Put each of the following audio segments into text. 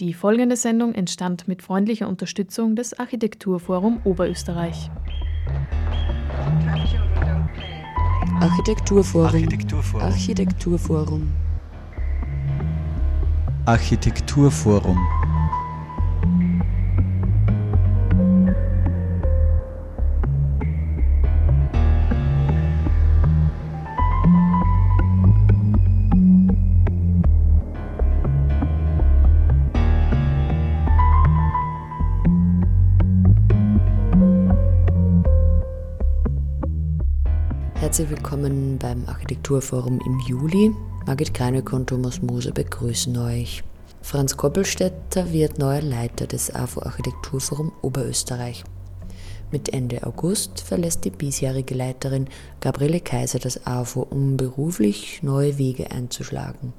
Die folgende Sendung entstand mit freundlicher Unterstützung des Architekturforum Oberösterreich. Architekturforum. Architekturforum. Architekturforum. Architekturforum. Herzlich willkommen beim Architekturforum im Juli. Margit Kreineck und Thomas Moser begrüßen euch. Franz Koppelstädter wird neuer Leiter des AFO Architekturforum Oberösterreich. Mit Ende August verlässt die bisherige Leiterin Gabriele Kaiser das AFO, um beruflich neue Wege einzuschlagen.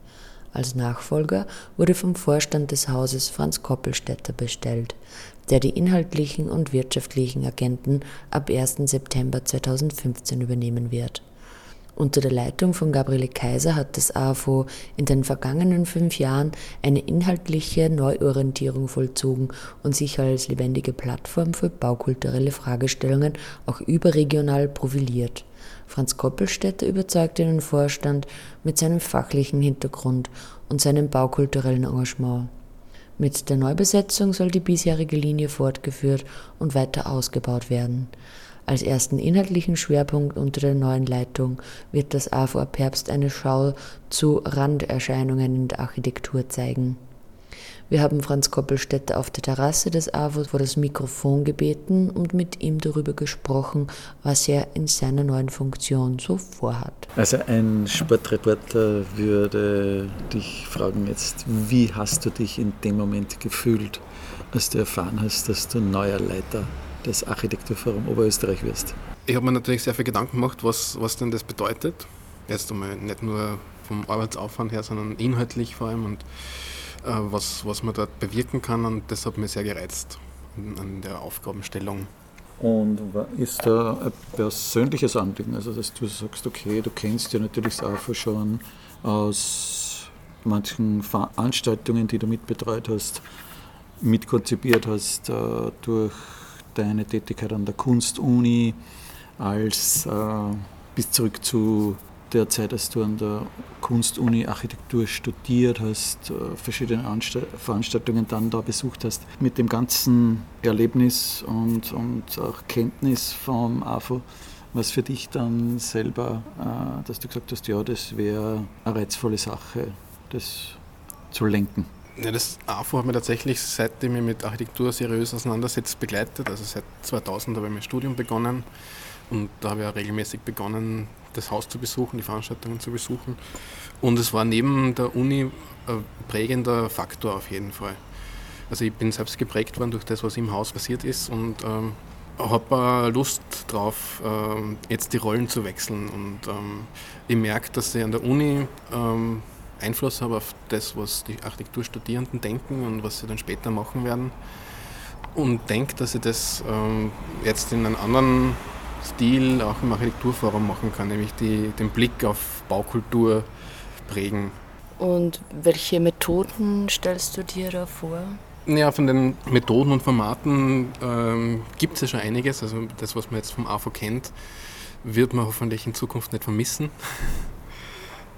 Als Nachfolger wurde vom Vorstand des Hauses Franz Koppelstädter bestellt, der die inhaltlichen und wirtschaftlichen Agenten ab 1. September 2015 übernehmen wird. Unter der Leitung von Gabriele Kaiser hat das AFO in den vergangenen fünf Jahren eine inhaltliche Neuorientierung vollzogen und sich als lebendige Plattform für baukulturelle Fragestellungen auch überregional profiliert. Franz Koppelstädter überzeugte den Vorstand mit seinem fachlichen Hintergrund und seinem baukulturellen Engagement. Mit der Neubesetzung soll die bisherige Linie fortgeführt und weiter ausgebaut werden. Als ersten inhaltlichen Schwerpunkt unter der neuen Leitung wird das ab Herbst eine Schau zu Randerscheinungen in der Architektur zeigen. Wir haben Franz Koppelstädter auf der Terrasse des AFO vor das Mikrofon gebeten und mit ihm darüber gesprochen, was er in seiner neuen Funktion so vorhat. Also ein Sportreporter würde dich fragen jetzt, wie hast du dich in dem Moment gefühlt, als du erfahren hast, dass du neuer Leiter des Architekturforum Oberösterreich wirst? Ich habe mir natürlich sehr viel Gedanken gemacht, was, was denn das bedeutet. Erst einmal nicht nur vom Arbeitsaufwand her, sondern inhaltlich vor allem und was, was man dort bewirken kann. Und das hat mich sehr gereizt an der Aufgabenstellung. Und ist da ein persönliches Anliegen, also dass du sagst, okay, du kennst ja natürlich das AFO schon aus manchen Veranstaltungen, die du mitbetreut hast, mitkonzipiert hast, äh, durch deine Tätigkeit an der Kunstuni, als äh, bis zurück zu der Zeit, als du an der Kunstuni Architektur studiert hast, äh, verschiedene Anst Veranstaltungen dann da besucht hast, mit dem ganzen Erlebnis und, und auch Kenntnis vom AFO, was für dich dann selber, äh, dass du gesagt hast, ja, das wäre eine reizvolle Sache, das zu lenken. Ja, das AFO hat mir tatsächlich, seitdem ich mit Architektur seriös auseinandersetzt, begleitet. Also seit 2000 habe ich mein Studium begonnen und da habe ich auch regelmäßig begonnen, das Haus zu besuchen, die Veranstaltungen zu besuchen. Und es war neben der Uni ein prägender Faktor auf jeden Fall. Also ich bin selbst geprägt worden durch das, was im Haus passiert ist und ähm, habe Lust drauf, ähm, jetzt die Rollen zu wechseln. Und ähm, ich merke, dass ich an der Uni ähm, Einfluss habe auf das, was die Architekturstudierenden denken und was sie dann später machen werden. Und denke, dass ich das ähm, jetzt in einem anderen Stil auch im Architekturforum machen kann, nämlich die, den Blick auf Baukultur prägen. Und welche Methoden stellst du dir da vor? Ja, von den Methoden und Formaten ähm, gibt es ja schon einiges. Also das, was man jetzt vom AFO kennt, wird man hoffentlich in Zukunft nicht vermissen.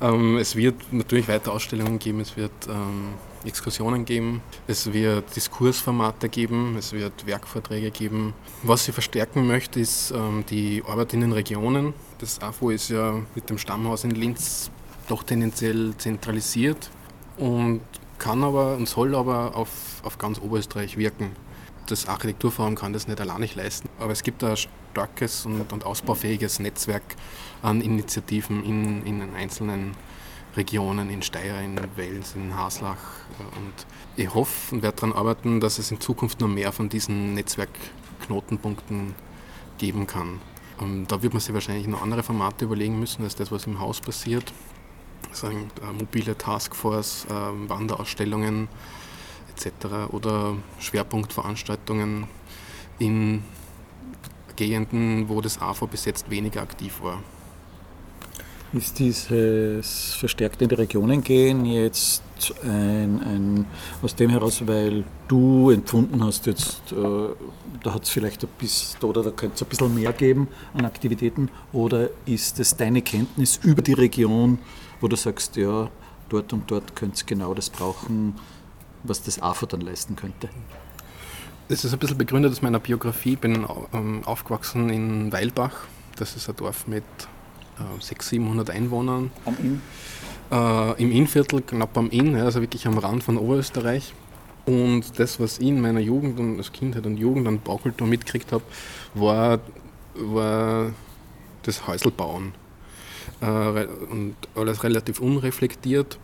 Ähm, es wird natürlich weiter Ausstellungen geben, es wird ähm, Exkursionen geben, es wird Diskursformate geben, es wird Werkvorträge geben. Was ich verstärken möchte, ist ähm, die Arbeit in den Regionen. Das AFO ist ja mit dem Stammhaus in Linz doch tendenziell zentralisiert und kann aber und soll aber auf, auf ganz Oberösterreich wirken. Das Architekturforum kann das nicht allein nicht leisten, aber es gibt ein starkes und, und ausbaufähiges Netzwerk an Initiativen in, in den einzelnen Regionen, in Steyr, in Wels, in Haslach. Und ich hoffe und werde daran arbeiten, dass es in Zukunft noch mehr von diesen Netzwerkknotenpunkten geben kann. Und da wird man sich wahrscheinlich noch andere Formate überlegen müssen, als das, was im Haus passiert. Also eine mobile Taskforce, äh, Wanderausstellungen etc. oder Schwerpunktveranstaltungen in Gegenden, wo das AFO bis jetzt weniger aktiv war. Ist dieses verstärkt in die Regionen gehen jetzt ein, ein, aus dem heraus, weil du empfunden hast, jetzt, äh, da hat es vielleicht ein bisschen, oder da könnte es ein bisschen mehr geben an Aktivitäten, oder ist es deine Kenntnis über die Region, wo du sagst, ja, dort und dort könnte es genau das brauchen, was das AFO dann leisten könnte? Das ist ein bisschen begründet aus meiner Biografie. Ich bin ähm, aufgewachsen in Weilbach. Das ist ein Dorf mit äh, 600, 700 Einwohnern. Am Inn? Äh, Im Innviertel, knapp am Inn, also wirklich am Rand von Oberösterreich. Und das, was ich in meiner Jugend und als Kindheit und Jugend an Baukultur mitgekriegt habe, war, war das Häuselbauen. Äh, und alles relativ unreflektiert.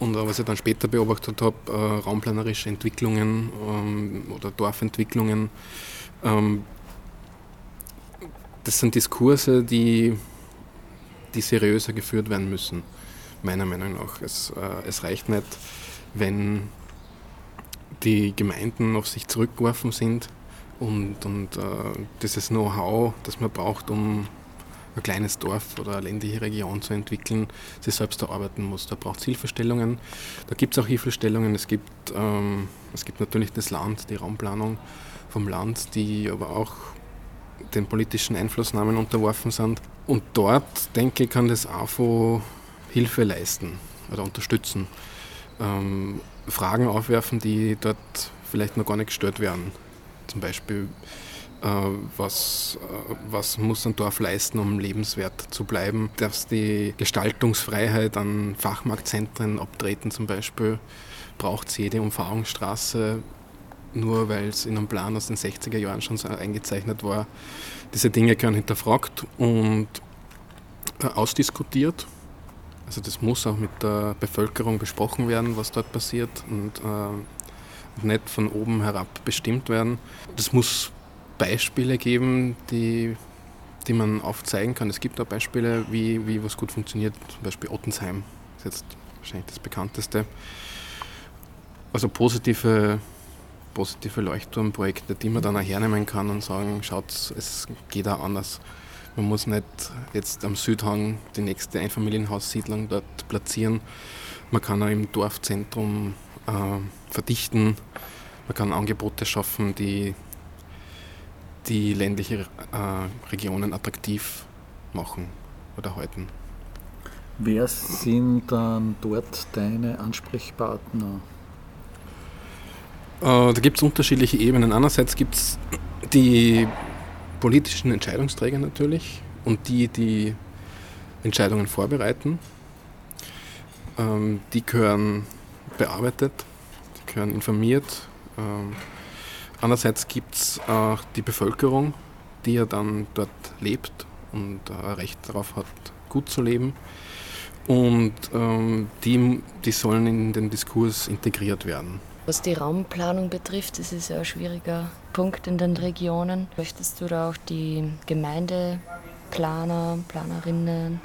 Und was ich dann später beobachtet habe, äh, raumplanerische Entwicklungen ähm, oder Dorfentwicklungen, ähm, das sind Diskurse, die, die seriöser geführt werden müssen, meiner Meinung nach. Es, äh, es reicht nicht, wenn die Gemeinden auf sich zurückgeworfen sind und, und äh, dieses Know-how, das man braucht, um ein kleines Dorf oder eine ländliche Region zu entwickeln, sich selbst erarbeiten muss. Da braucht es Hilfestellungen. Da gibt es auch Hilfestellungen. Es gibt, ähm, es gibt natürlich das Land, die Raumplanung vom Land, die aber auch den politischen Einflussnahmen unterworfen sind. Und dort, denke ich, kann das AFO Hilfe leisten oder unterstützen. Ähm, Fragen aufwerfen, die dort vielleicht noch gar nicht gestellt werden. Zum Beispiel, was, äh, was muss ein Dorf leisten, um lebenswert zu bleiben. Dass die Gestaltungsfreiheit an Fachmarktzentren abtreten zum Beispiel, braucht es jede Umfahrungsstraße, nur weil es in einem Plan aus den 60er Jahren schon so eingezeichnet war. Diese Dinge gehören hinterfragt und äh, ausdiskutiert. Also das muss auch mit der Bevölkerung besprochen werden, was dort passiert und äh, nicht von oben herab bestimmt werden. Das muss Beispiele geben, die, die man aufzeigen kann. Es gibt auch Beispiele, wie, wie was gut funktioniert. Zum Beispiel Ottensheim ist jetzt wahrscheinlich das bekannteste. Also positive, positive Leuchtturmprojekte, die man dann auch hernehmen kann und sagen, schaut, es geht auch anders. Man muss nicht jetzt am Südhang die nächste Einfamilienhaussiedlung dort platzieren. Man kann auch im Dorfzentrum äh, verdichten. Man kann Angebote schaffen, die die ländliche äh, Regionen attraktiv machen oder halten. Wer sind dann dort deine Ansprechpartner? Äh, da gibt es unterschiedliche Ebenen. Einerseits gibt es die politischen Entscheidungsträger natürlich und die, die Entscheidungen vorbereiten. Ähm, die gehören bearbeitet, die gehören informiert. Ähm, Andererseits gibt es auch die Bevölkerung, die ja dann dort lebt und ein Recht darauf hat, gut zu leben. Und ähm, die, die sollen in den Diskurs integriert werden. Was die Raumplanung betrifft, ist ja ein schwieriger Punkt in den Regionen. Möchtest du da auch die Gemeindeplaner, Planerinnen,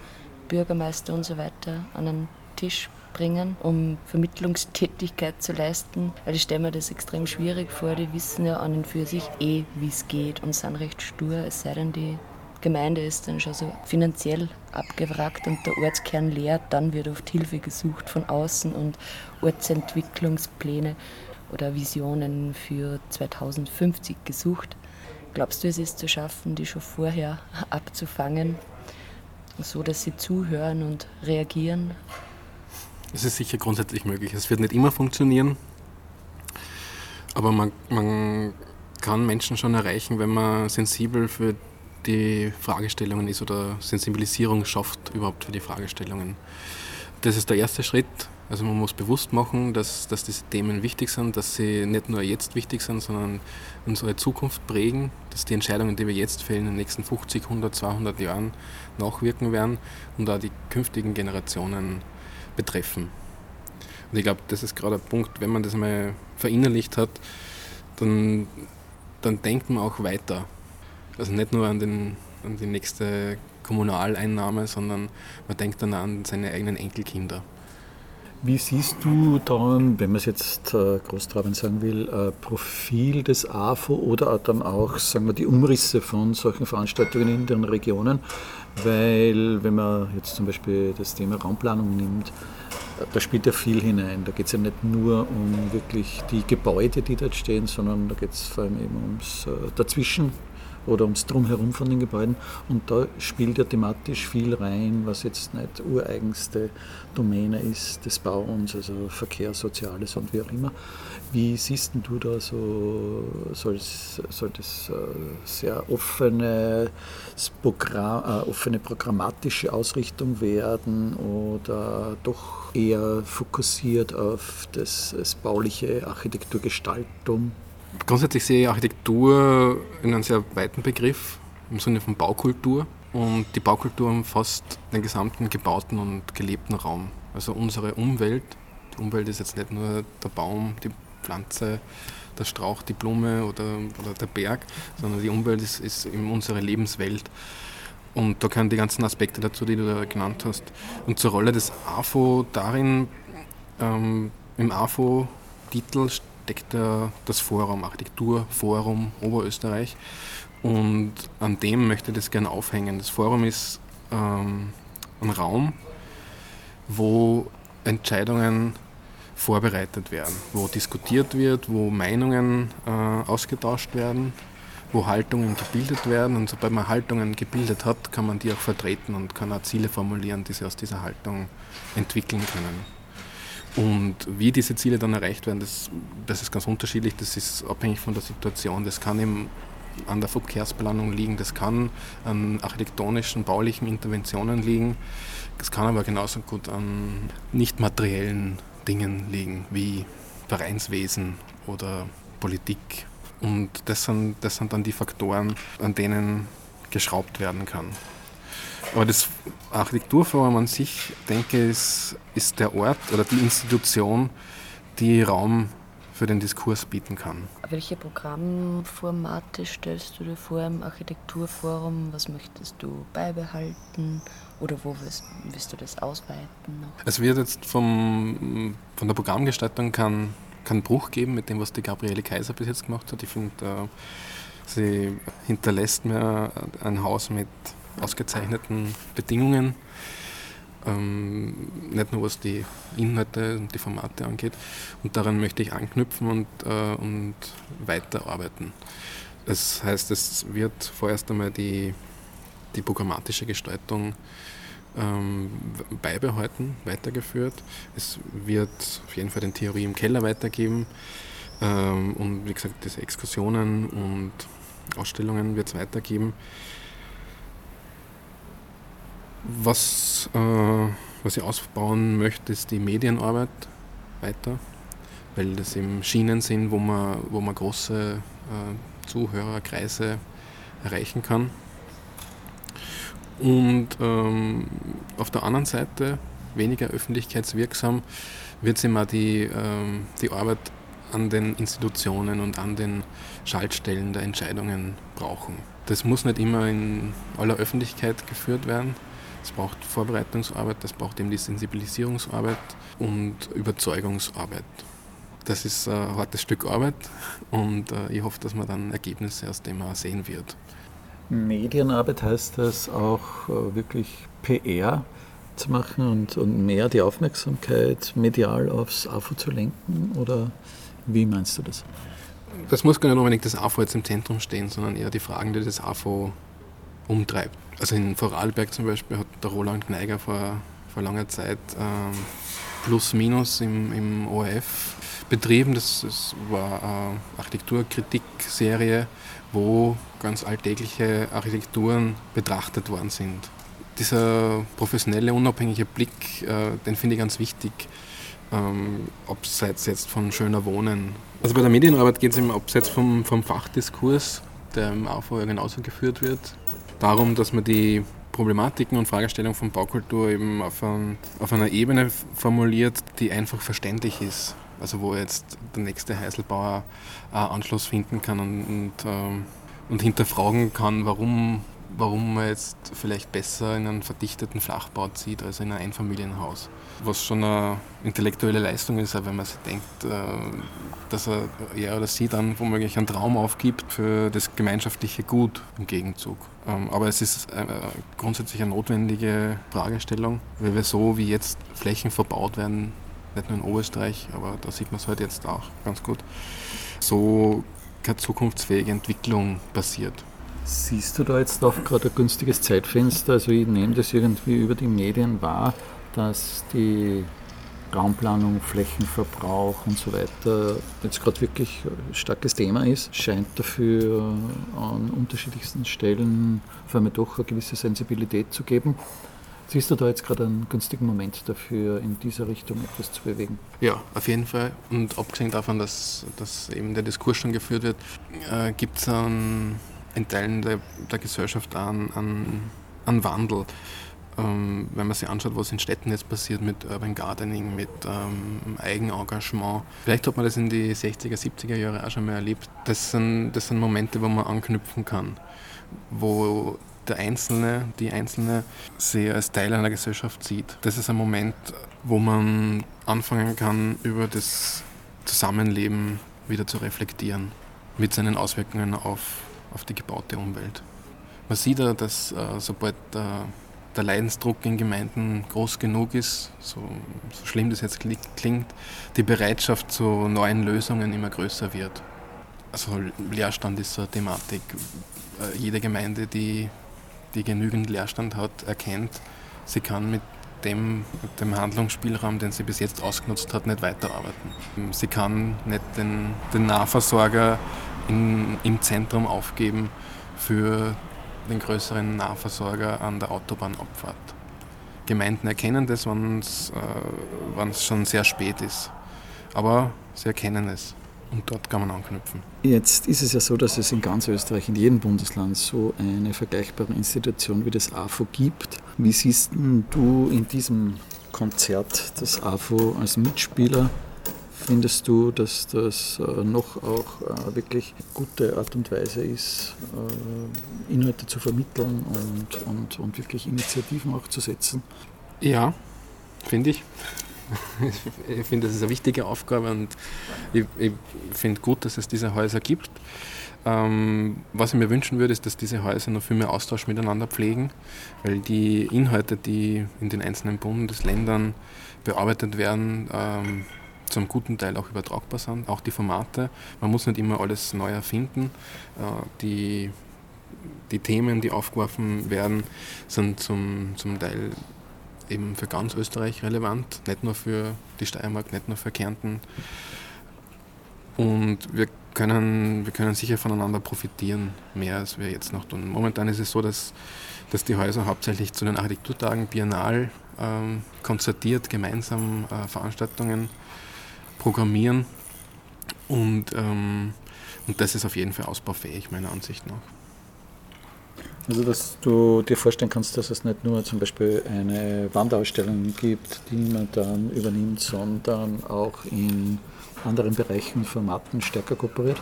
Bürgermeister und so weiter an den Tisch bringen, um Vermittlungstätigkeit zu leisten. Weil ich stelle mir das extrem schwierig vor. Die wissen ja an und für sich eh, wie es geht und sind recht stur, es sei denn, die Gemeinde ist dann schon so finanziell abgewrackt und der Ortskern leer, dann wird oft Hilfe gesucht von außen und Ortsentwicklungspläne oder Visionen für 2050 gesucht. Glaubst du, es ist zu schaffen, die schon vorher abzufangen, so dass sie zuhören und reagieren es ist sicher grundsätzlich möglich. Es wird nicht immer funktionieren, aber man, man kann Menschen schon erreichen, wenn man sensibel für die Fragestellungen ist oder Sensibilisierung schafft überhaupt für die Fragestellungen. Das ist der erste Schritt. Also man muss bewusst machen, dass, dass diese Themen wichtig sind, dass sie nicht nur jetzt wichtig sind, sondern unsere Zukunft prägen, dass die Entscheidungen, die wir jetzt fällen, in den nächsten 50, 100, 200 Jahren nachwirken werden und auch die künftigen Generationen betreffen. Und ich glaube, das ist gerade ein Punkt, wenn man das mal verinnerlicht hat, dann, dann denkt man auch weiter. Also nicht nur an, den, an die nächste Kommunaleinnahme, sondern man denkt dann an seine eigenen Enkelkinder. Wie siehst du da, wenn man es jetzt äh, großtrabend sagen will, äh, Profil des AFO oder dann auch, sagen wir, die Umrisse von solchen Veranstaltungen in den Regionen? Weil, wenn man jetzt zum Beispiel das Thema Raumplanung nimmt, da spielt ja viel hinein. Da geht es ja nicht nur um wirklich die Gebäude, die dort stehen, sondern da geht es vor allem eben ums äh, Dazwischen oder ums Drumherum von den Gebäuden. Und da spielt ja thematisch viel rein, was jetzt nicht ureigenste Domäne ist des Bauens, also Verkehr, Soziales und wie auch immer. Wie siehst du da so, soll, soll das äh, sehr offene, Programm, äh, offene programmatische Ausrichtung werden oder doch eher fokussiert auf das, das bauliche Architekturgestaltung? Grundsätzlich sehe ich Architektur in einem sehr weiten Begriff, im Sinne von Baukultur. Und die Baukultur umfasst den gesamten gebauten und gelebten Raum. Also unsere Umwelt. Die Umwelt ist jetzt nicht nur der Baum, die Pflanze, der Strauch, die Blume oder, oder der Berg, sondern die Umwelt ist, ist unsere Lebenswelt. Und da gehören die ganzen Aspekte dazu, die du da genannt hast. Und zur Rolle des AFO darin, ähm, im AFO-Titel deckt das Forum, Architekturforum Oberösterreich. Und an dem möchte ich das gerne aufhängen. Das Forum ist ähm, ein Raum, wo Entscheidungen vorbereitet werden, wo diskutiert wird, wo Meinungen äh, ausgetauscht werden, wo Haltungen gebildet werden. Und sobald man Haltungen gebildet hat, kann man die auch vertreten und kann auch Ziele formulieren, die sie aus dieser Haltung entwickeln können. Und wie diese Ziele dann erreicht werden, das, das ist ganz unterschiedlich. Das ist abhängig von der Situation. Das kann eben an der Verkehrsplanung liegen, das kann an architektonischen, baulichen Interventionen liegen. Das kann aber genauso gut an nicht materiellen Dingen liegen, wie Vereinswesen oder Politik. Und das sind, das sind dann die Faktoren, an denen geschraubt werden kann. Aber das Architekturforum an sich, denke ich, ist, der Ort oder die Institution, die Raum für den Diskurs bieten kann. Welche Programmformate stellst du dir vor im Architekturforum? Was möchtest du beibehalten oder wo willst, willst du das ausweiten? Noch? Es wird jetzt vom, von der Programmgestaltung keinen kein Bruch geben mit dem, was die Gabriele Kaiser bis jetzt gemacht hat. Ich finde, äh, sie hinterlässt mir ein Haus mit ausgezeichneten Bedingungen. Ähm, nicht nur was die Inhalte und die Formate angeht. Und daran möchte ich anknüpfen und, äh, und weiterarbeiten. Das heißt, es wird vorerst einmal die, die programmatische Gestaltung ähm, beibehalten, weitergeführt. Es wird auf jeden Fall den Theorie im Keller weitergeben. Ähm, und wie gesagt, diese Exkursionen und Ausstellungen wird es weitergeben. Was, äh, was ich ausbauen möchte, ist die Medienarbeit weiter, weil das eben Schienen sind, wo man, wo man große äh, Zuhörerkreise erreichen kann. Und ähm, auf der anderen Seite, weniger öffentlichkeitswirksam, wird es immer die, ähm, die Arbeit an den Institutionen und an den Schaltstellen der Entscheidungen brauchen. Das muss nicht immer in aller Öffentlichkeit geführt werden, es braucht Vorbereitungsarbeit, das braucht eben die Sensibilisierungsarbeit und Überzeugungsarbeit. Das ist ein hartes Stück Arbeit und äh, ich hoffe, dass man dann Ergebnisse aus dem auch sehen wird. Medienarbeit heißt das auch äh, wirklich PR zu machen und, und mehr die Aufmerksamkeit medial aufs AFO zu lenken oder wie meinst du das? Das muss gar nicht unbedingt das AFO jetzt im Zentrum stehen, sondern eher die Fragen, die das AFO umtreibt. Also in Vorarlberg zum Beispiel hat der Roland Kneiger vor, vor langer Zeit ähm, Plus Minus im, im ORF betrieben. Das, das war eine Architekturkritikserie, wo ganz alltägliche Architekturen betrachtet worden sind. Dieser professionelle, unabhängige Blick, äh, den finde ich ganz wichtig, ähm, abseits jetzt von schöner Wohnen. Also bei der Medienarbeit geht es im abseits vom, vom Fachdiskurs, der im AV ja genauso geführt wird, darum, dass man die Problematiken und Fragestellungen von Baukultur eben auf, ein, auf einer Ebene formuliert, die einfach verständlich ist. Also wo jetzt der nächste Heiselbauer Anschluss finden kann und, und, ähm, und hinterfragen kann, warum, warum man jetzt vielleicht besser in einen verdichteten Flachbau zieht als in ein Einfamilienhaus. Was schon eine intellektuelle Leistung ist, wenn man sich denkt, äh, dass er, er oder sie dann womöglich einen Traum aufgibt für das gemeinschaftliche Gut im Gegenzug. Ähm, aber es ist äh, grundsätzlich eine notwendige Fragestellung, weil wir so wie jetzt Flächen verbaut werden, nicht nur in Oberösterreich, aber da sieht man es halt jetzt auch ganz gut, so keine zukunftsfähige Entwicklung passiert. Siehst du da jetzt auch gerade ein günstiges Zeitfenster? Also ich nehme das irgendwie über die Medien wahr, dass die Raumplanung, Flächenverbrauch und so weiter jetzt gerade wirklich ein starkes Thema ist, scheint dafür an unterschiedlichsten Stellen vor allem doch eine gewisse Sensibilität zu geben. Siehst du da jetzt gerade einen günstigen Moment dafür, in dieser Richtung etwas zu bewegen? Ja, auf jeden Fall. Und abgesehen davon, dass, dass eben der Diskurs schon geführt wird, äh, gibt es einen in Teilen der, der Gesellschaft an, an, an Wandel. Ähm, wenn man sich anschaut, was in Städten jetzt passiert mit Urban Gardening, mit ähm, Eigenengagement. Vielleicht hat man das in die 60er, 70er Jahre auch schon mal erlebt. Das sind, das sind Momente, wo man anknüpfen kann, wo der Einzelne, die Einzelne sich als Teil einer Gesellschaft sieht. Das ist ein Moment, wo man anfangen kann, über das Zusammenleben wieder zu reflektieren, mit seinen Auswirkungen auf auf die gebaute Umwelt. Man sieht ja, dass äh, sobald der, der, Leidensdruck in Gemeinden groß genug ist, so, so schlimm das jetzt klingt, die Bereitschaft zu neuen Lösungen immer größer wird. Also Leerstand ist so eine Thematik. Äh, jede Gemeinde, die, die genügend Leerstand hat, erkennt, sie kann mit dem, dem Handlungsspielraum, den sie bis jetzt ausgenutzt hat, nicht weiterarbeiten. Sie kann nicht den, den Nahversorger in, im Zentrum aufgeben für den größeren Nahversorger an der Autobahnabfahrt. Gemeinden erkennen das, wenn es äh, schon sehr spät ist. Aber sie erkennen es und dort kann man anknüpfen. Jetzt ist es ja so, dass es in ganz Österreich, in jedem Bundesland so eine vergleichbare Institution wie das AFO gibt. Wie siehst du in diesem Konzert das AFO als Mitspieler Findest du, dass das äh, noch auch äh, wirklich gute Art und Weise ist, äh, Inhalte zu vermitteln und, und, und wirklich Initiativen auch zu setzen? Ja, finde ich. Ich finde, das ist eine wichtige Aufgabe und ich, ich finde gut, dass es diese Häuser gibt. Ähm, was ich mir wünschen würde, ist, dass diese Häuser noch viel mehr Austausch miteinander pflegen, weil die Inhalte, die in den einzelnen Bundesländern bearbeitet werden, ähm, zum guten Teil auch übertragbar sind, auch die Formate. Man muss nicht immer alles neu erfinden. Äh, die, die Themen, die aufgeworfen werden, sind zum, zum Teil eben für ganz Österreich relevant, nicht nur für die Steiermark, nicht nur für Kärnten. Und wir können, wir können sicher voneinander profitieren, mehr als wir jetzt noch tun. Momentan ist es so, dass, dass die Häuser hauptsächlich zu den Architekturtagen biennal ähm, konzertiert gemeinsam äh, Veranstaltungen programmieren. Und, ähm, und das ist auf jeden Fall ausbaufähig, meiner Ansicht nach. Also, dass du dir vorstellen kannst, dass es nicht nur zum Beispiel eine Wanderausstellung gibt, die man dann übernimmt, sondern auch in anderen Bereichen, Formaten stärker kooperiert?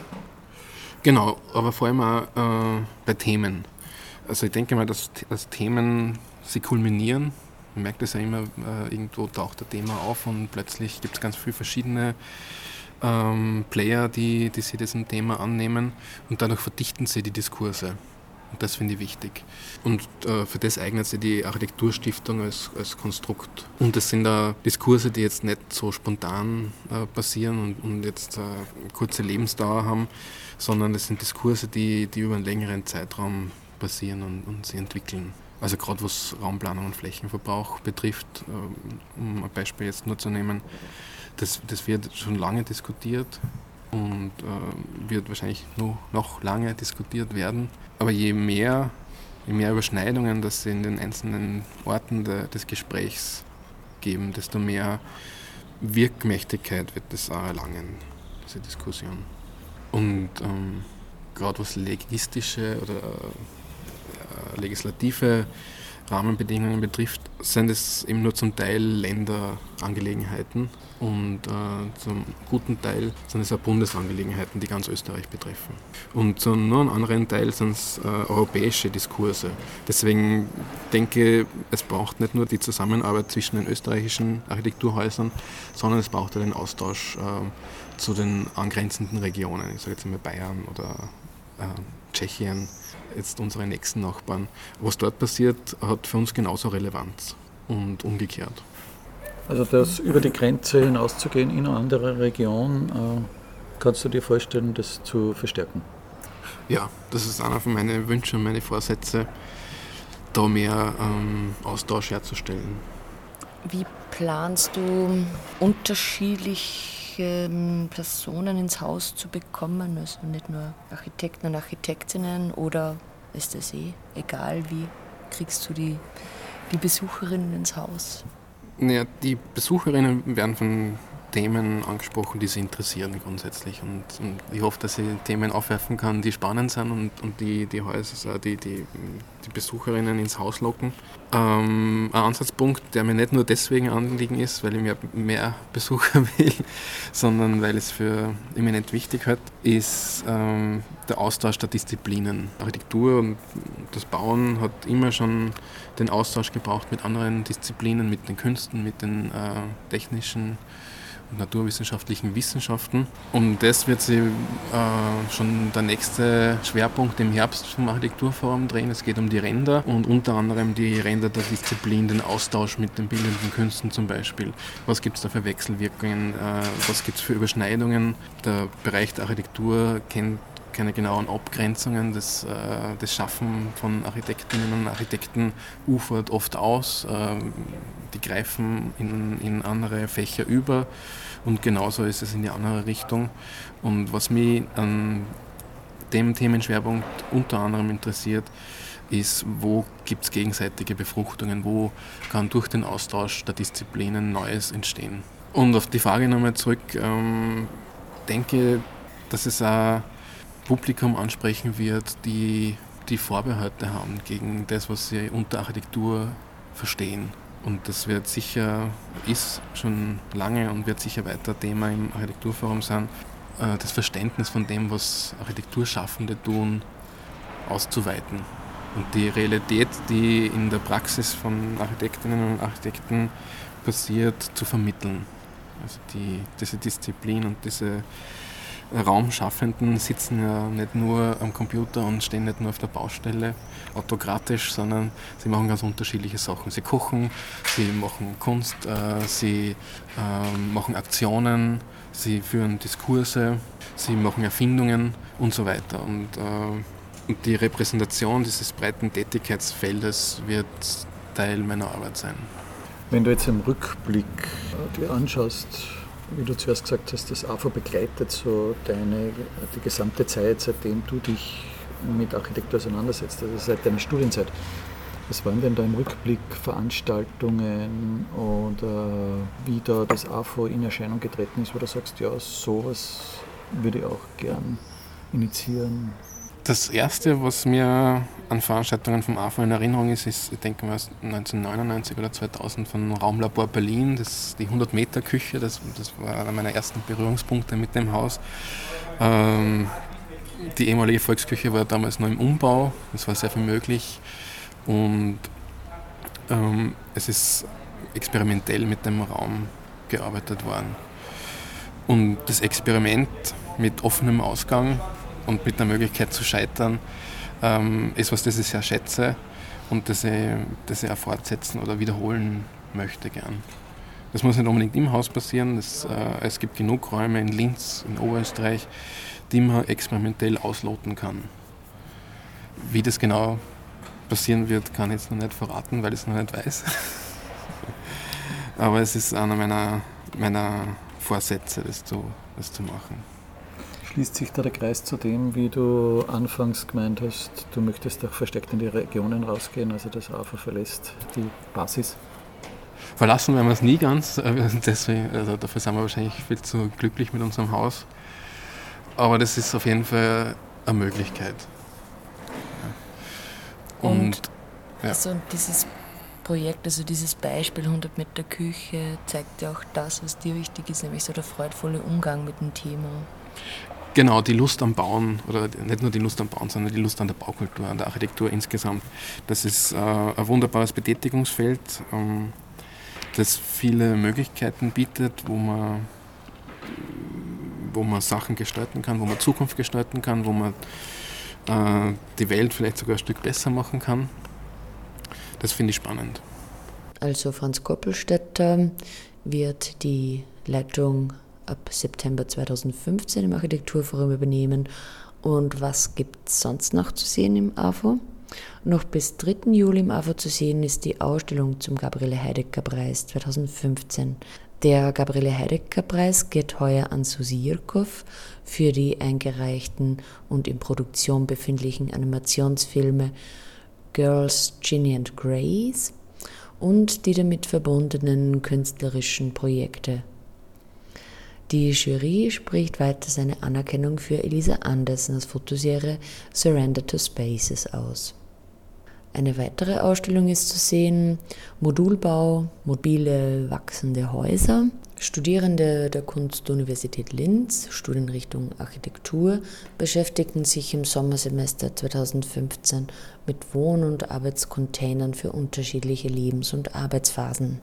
Genau, aber vor allem auch äh, bei Themen. Also ich denke mal, dass, dass Themen sie kulminieren man merkt es ja immer, äh, irgendwo taucht ein Thema auf und plötzlich gibt es ganz viele verschiedene ähm, Player, die, die sich diesem Thema annehmen und dadurch verdichten sie die Diskurse. Und das finde ich wichtig. Und äh, für das eignet sich die Architekturstiftung als, als Konstrukt. Und das sind da Diskurse, die jetzt nicht so spontan äh, passieren und, und jetzt äh, kurze Lebensdauer haben, sondern das sind Diskurse, die, die über einen längeren Zeitraum passieren und, und sich entwickeln. Also gerade was Raumplanung und Flächenverbrauch betrifft, äh, um ein Beispiel jetzt nur zu nehmen, das, das wird schon lange diskutiert und äh, wird wahrscheinlich noch, noch lange diskutiert werden. Aber je mehr, je mehr Überschneidungen das in den einzelnen Orten de, des Gesprächs geben, desto mehr Wirkmächtigkeit wird das auch erlangen, diese Diskussion. Und ähm, gerade was legistische oder legislative Rahmenbedingungen betrifft, sind es eben nur zum Teil Länderangelegenheiten und äh, zum guten Teil sind es auch Bundesangelegenheiten, die ganz Österreich betreffen. Und zum nur einem anderen Teil sind es äh, europäische Diskurse. Deswegen denke ich, es braucht nicht nur die Zusammenarbeit zwischen den österreichischen Architekturhäusern, sondern es braucht auch den Austausch äh, zu den angrenzenden Regionen, ich sage jetzt mal Bayern oder Tschechien, jetzt unsere nächsten Nachbarn. Was dort passiert, hat für uns genauso Relevanz und umgekehrt. Also das über die Grenze hinauszugehen in eine andere Region, äh, kannst du dir vorstellen, das zu verstärken? Ja, das ist einer von meinen Wünschen und meine Vorsätze, da mehr ähm, Austausch herzustellen. Wie planst du unterschiedliche Personen ins Haus zu bekommen? Also nicht nur Architekten und Architektinnen oder ist das eh egal, wie kriegst du die, die Besucherinnen ins Haus? Naja, die Besucherinnen werden von Themen angesprochen, die sie interessieren grundsätzlich. Und, und, ich hoffe, dass ich Themen aufwerfen kann, die spannend sind und, und die, die, Häuser, die, die, die Besucherinnen ins Haus locken. Ähm, ein Ansatzpunkt, der mir nicht nur deswegen anliegen ist, weil ich mir mehr Besucher will, sondern weil es für eminent wichtig hat, ist ähm, der Austausch der Disziplinen. Architektur und das Bauen hat immer schon den Austausch gebraucht mit anderen Disziplinen, mit den Künsten, mit den äh, technischen naturwissenschaftlichen Wissenschaften. Und das wird sich äh, schon der nächste Schwerpunkt im Herbst vom Architekturforum drehen. Es geht um die Ränder und unter anderem die Ränder der Disziplin, den Austausch mit den bildenden Künsten zum Beispiel. Was gibt es da für Wechselwirkungen? Äh, was gibt es für Überschneidungen? Der Bereich der Architektur kennt keine genauen Abgrenzungen. Das, äh, das Schaffen von Architektinnen und Architekten ufert oft aus. Äh, die greifen in, in andere Fächer über und genauso ist es in die andere Richtung. Und was mich an dem Themenschwerpunkt unter anderem interessiert, ist, wo gibt es gegenseitige Befruchtungen, wo kann durch den Austausch der Disziplinen Neues entstehen. Und auf die Frage nochmal zurück, ähm, denke, dass es auch Publikum ansprechen wird, die die Vorbehalte haben gegen das, was sie unter Architektur verstehen. Und das wird sicher, ist schon lange und wird sicher weiter Thema im Architekturforum sein, äh, das Verständnis von dem, was Architekturschaffende tun, auszuweiten. Und die Realität, die in der Praxis von Architektinnen und Architekten passiert, zu vermitteln. Also die, diese Disziplin und diese Raumschaffenden sitzen ja nicht nur am Computer und stehen nicht nur auf der Baustelle autokratisch, sondern sie machen ganz unterschiedliche Sachen. Sie kochen, sie machen Kunst, äh, sie äh, machen Aktionen, sie führen Diskurse, sie machen Erfindungen und so weiter. Und, äh, und die Repräsentation dieses breiten Tätigkeitsfeldes wird Teil meiner Arbeit sein. Wenn du jetzt im Rückblick dir anschaust, wie du zuerst gesagt hast, das AFO begleitet so deine, die gesamte Zeit, seitdem du dich mit Architektur auseinandersetzt, also seit deiner Studienzeit. Was waren denn da im Rückblick Veranstaltungen oder wie da das AFO in Erscheinung getreten ist, wo du sagst, ja, sowas würde ich auch gern initiieren? Das erste, was mir an Veranstaltungen vom AFO in Erinnerung ist, ist, ich denke mal 1999 oder 2000 von Raumlabor Berlin, das, die 100-Meter-Küche, das, das war einer meiner ersten Berührungspunkte mit dem Haus. Ähm, die ehemalige Volksküche war damals noch im Umbau, es war sehr viel möglich und ähm, es ist experimentell mit dem Raum gearbeitet worden. Und das Experiment mit offenem Ausgang und mit der Möglichkeit zu scheitern, ähm, ist was, das ich sehr schätze und das ich, das ich auch fortsetzen oder wiederholen möchte gern. Das muss nicht unbedingt im Haus passieren. Das, äh, es gibt genug Räume in Linz, in Oberösterreich, die man experimentell ausloten kann. Wie das genau passieren wird, kann ich jetzt noch nicht verraten, weil ich es noch nicht weiß. Aber es ist einer meiner, meiner Vorsätze, das zu, das zu machen. Schließt sich da der Kreis zu dem, wie du anfangs gemeint hast, du möchtest auch verstärkt in die Regionen rausgehen, also das AFA verlässt die Basis? Verlassen werden wir es nie ganz, deswegen, also dafür sind wir wahrscheinlich viel zu glücklich mit unserem Haus. Aber das ist auf jeden Fall eine Möglichkeit. Und, Und Ja. Also dieses Projekt, also dieses Beispiel 100 Meter Küche, zeigt ja auch das, was dir wichtig ist, nämlich so der freudvolle Umgang mit dem Thema. Genau, die Lust am Bauen, oder nicht nur die Lust am Bauen, sondern die Lust an der Baukultur, an der Architektur insgesamt. Das ist äh, ein wunderbares Betätigungsfeld, ähm, das viele Möglichkeiten bietet, wo man, wo man Sachen gestalten kann, wo man Zukunft gestalten kann, wo man äh, die Welt vielleicht sogar ein Stück besser machen kann. Das finde ich spannend. Also Franz Koppelstädter wird die Leitung ab September 2015 im Architekturforum übernehmen. Und was gibt es sonst noch zu sehen im AFO? Noch bis 3. Juli im AFO zu sehen ist die Ausstellung zum Gabriele Heidecker Preis 2015. Der Gabriele Heidecker Preis geht heuer an Susi Jirkov für die eingereichten und in Produktion befindlichen Animationsfilme Girls, Ginny and Grace und die damit verbundenen künstlerischen Projekte. Die Jury spricht weiter seine Anerkennung für Elisa Andersens Fotoserie Surrender to Spaces aus. Eine weitere Ausstellung ist zu sehen, Modulbau, mobile wachsende Häuser. Studierende der Kunstuniversität Linz, Studienrichtung Architektur, beschäftigten sich im Sommersemester 2015 mit Wohn- und Arbeitscontainern für unterschiedliche Lebens- und Arbeitsphasen.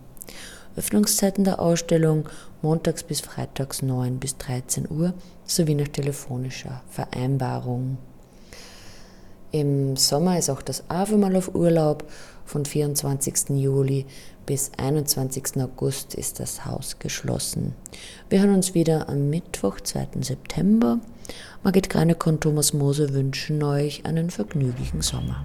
Öffnungszeiten der Ausstellung montags bis freitags 9 bis 13 Uhr sowie nach telefonischer Vereinbarung. Im Sommer ist auch das AVE mal auf Urlaub. Von 24. Juli bis 21. August ist das Haus geschlossen. Wir hören uns wieder am Mittwoch, 2. September. Margit Greineck und Thomas Moser wünschen euch einen vergnüglichen Sommer.